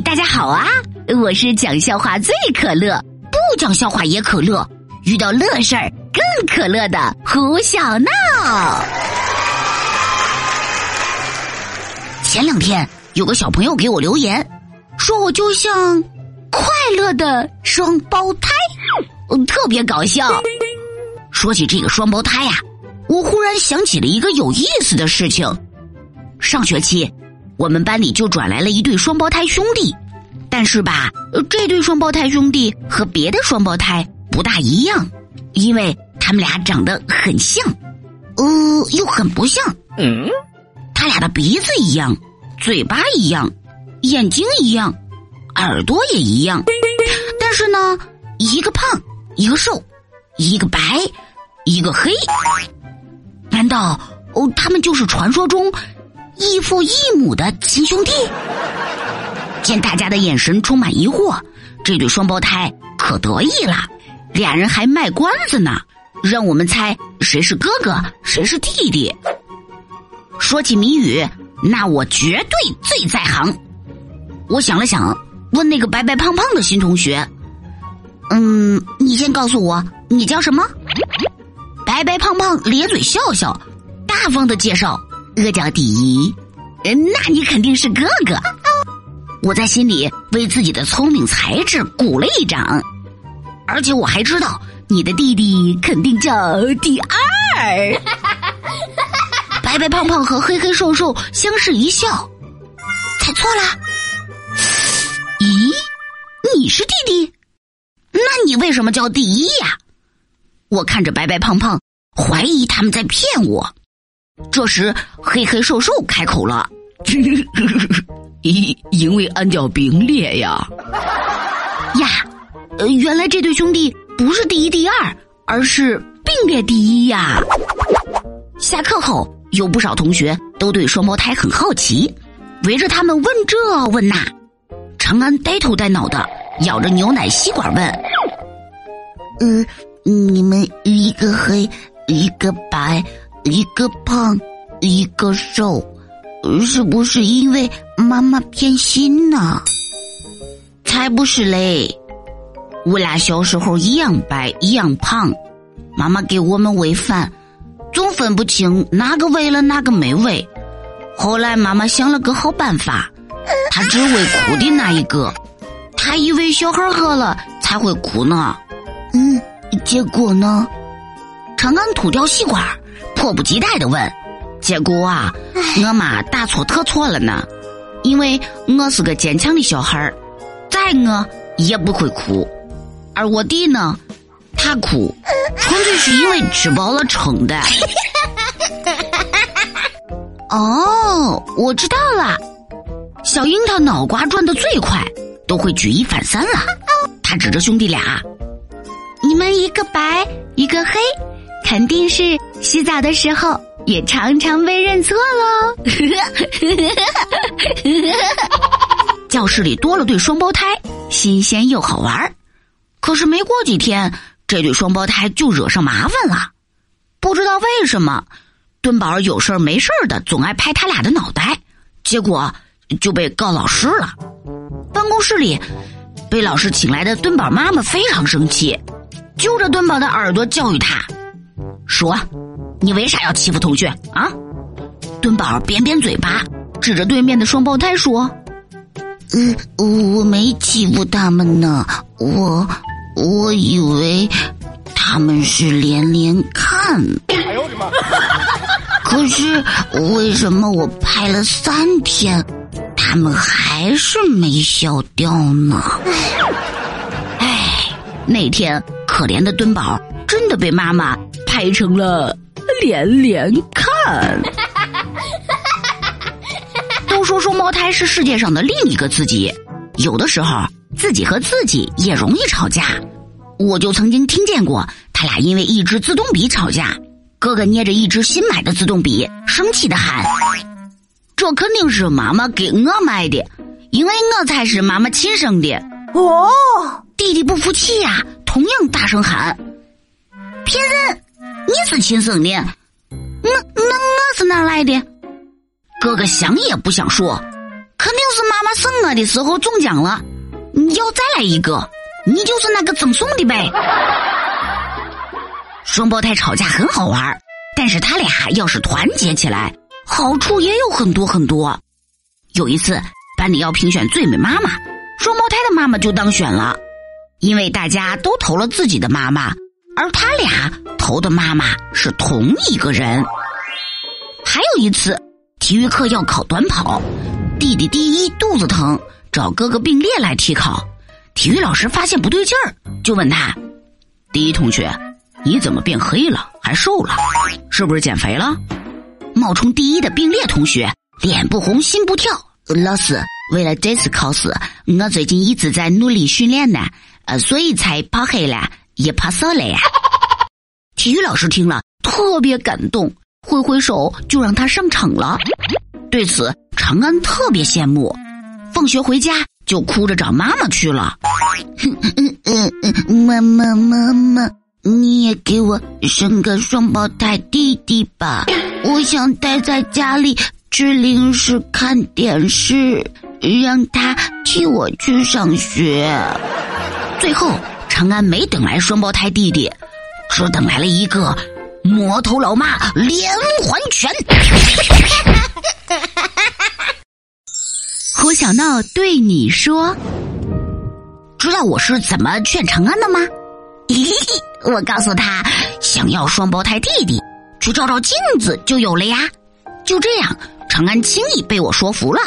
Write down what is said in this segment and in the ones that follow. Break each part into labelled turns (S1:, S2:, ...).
S1: 大家好啊！我是讲笑话最可乐，不讲笑话也可乐，遇到乐事儿更可乐的胡小闹。前两天有个小朋友给我留言，说我就像快乐的双胞胎，嗯特别搞笑。说起这个双胞胎呀，我忽然想起了一个有意思的事情。上学期。我们班里就转来了一对双胞胎兄弟，但是吧，这对双胞胎兄弟和别的双胞胎不大一样，因为他们俩长得很像，呃，又很不像。嗯，他俩的鼻子一样，嘴巴一样，眼睛一样，耳朵也一样，但是呢，一个胖，一个瘦，一个白，一个黑。难道哦，他们就是传说中？异父异母的亲兄弟，见大家的眼神充满疑惑，这对双胞胎可得意了，俩人还卖关子呢，让我们猜谁是哥哥，谁是弟弟。说起谜语，那我绝对最在行。我想了想，问那个白白胖胖的新同学：“嗯，你先告诉我，你叫什么？”白白胖胖咧嘴笑笑，大方的介绍。阿叫第一，那你肯定是哥哥。我在心里为自己的聪明才智鼓了一掌，而且我还知道你的弟弟肯定叫第二。白白胖胖和黑黑瘦瘦相视一笑，猜错了。咦，你是弟弟？那你为什么叫第一呀？我看着白白胖胖，怀疑他们在骗我。这时，黑黑瘦瘦开口了：“
S2: 因因为俺叫并列呀，
S1: 呀，呃，原来这对兄弟不是第一、第二，而是并列第一呀。”下课后，有不少同学都对双胞胎很好奇，围着他们问这问那。长安呆头呆脑的咬着牛奶吸管问：“呃，你们一个黑，一个白。”一个胖，一个瘦，是不是因为妈妈偏心呢？才不是嘞！我俩小时候一样白，一样胖，妈妈给我们喂饭，总分不清哪个喂了哪个没喂。后来妈妈想了个好办法，她只喂哭的那一个，她以为小孩饿了才会哭呢。嗯，结果呢？长安吐掉吸管。迫不及待的问：“结果啊，我妈大错特错了呢，因为我是个坚强的小孩儿，再饿也不会哭，而我弟呢，他哭，纯粹是因为吃饱了撑的。哦，我知道了，小樱桃脑瓜转的最快，都会举一反三了。他指着兄弟俩：你们一个白，一个黑。”肯定是洗澡的时候也常常被认错喽。教室里多了对双胞胎，新鲜又好玩可是没过几天，这对双胞胎就惹上麻烦了。不知道为什么，墩宝有事儿没事儿的总爱拍他俩的脑袋，结果就被告老师了。办公室里，被老师请来的墩宝妈妈非常生气，揪着墩宝的耳朵教育他。说，你为啥要欺负同学啊？墩宝扁扁嘴巴，指着对面的双胞胎说：“嗯，我没欺负他们呢，我我以为他们是连连看。哎呦我的妈！可是为什么我拍了三天，他们还是没消掉呢？哎，那天可怜的墩宝真的被妈妈。”拍成了连连看。都说双胞胎是世界上的另一个自己，有的时候自己和自己也容易吵架。我就曾经听见过他俩因为一支自动笔吵架，哥哥捏着一支新买的自动笔，生气的喊：“这肯定是妈妈给我买的，因为我才是妈妈亲生的。”
S3: 哦，
S1: 弟弟不服气呀，同样大声喊：“骗人！你是亲生的，那那我是哪来的？”哥哥想也不想说，肯定是妈妈生我的时候中奖了，你要再来一个。你就是那个赠送的呗。双胞胎吵架很好玩，但是他俩要是团结起来，好处也有很多很多。有一次班里要评选最美妈妈，双胞胎的妈妈就当选了，因为大家都投了自己的妈妈，而他俩投的妈妈是同一个人。还有一次体育课要考短跑，弟弟第一肚子疼，找哥哥并列来替考。体育老师发现不对劲儿，就问他：“第一同学，你怎么变黑了，还瘦了？是不是减肥了？”冒充第一的并列同学脸不红心不跳。老师，为了这次考试，我最近一直在努力训练呢，呃，所以才跑黑了，也胖瘦了呀。体育老师听了特别感动，挥挥手就让他上场了。对此，长安特别羡慕。放学回家。就哭着找妈妈去了。嗯嗯嗯，妈妈妈妈，你也给我生个双胞胎弟弟吧！我想待在家里吃零食、看电视，让他替我去上学。最后，长安没等来双胞胎弟弟，只等来了一个魔头老妈连环拳。胡小闹对你说：“知道我是怎么劝长安的吗？我告诉他，想要双胞胎弟弟，去照照镜子就有了呀。就这样，长安轻易被我说服了。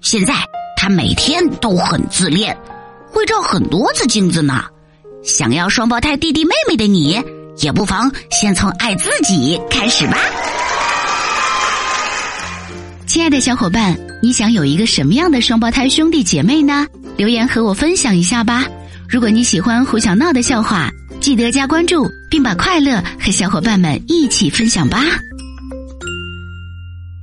S1: 现在他每天都很自恋，会照很多次镜子呢。想要双胞胎弟弟妹妹的你，也不妨先从爱自己开始吧。”亲爱的小伙伴，你想有一个什么样的双胞胎兄弟姐妹呢？留言和我分享一下吧。如果你喜欢胡小闹的笑话，记得加关注，并把快乐和小伙伴们一起分享吧。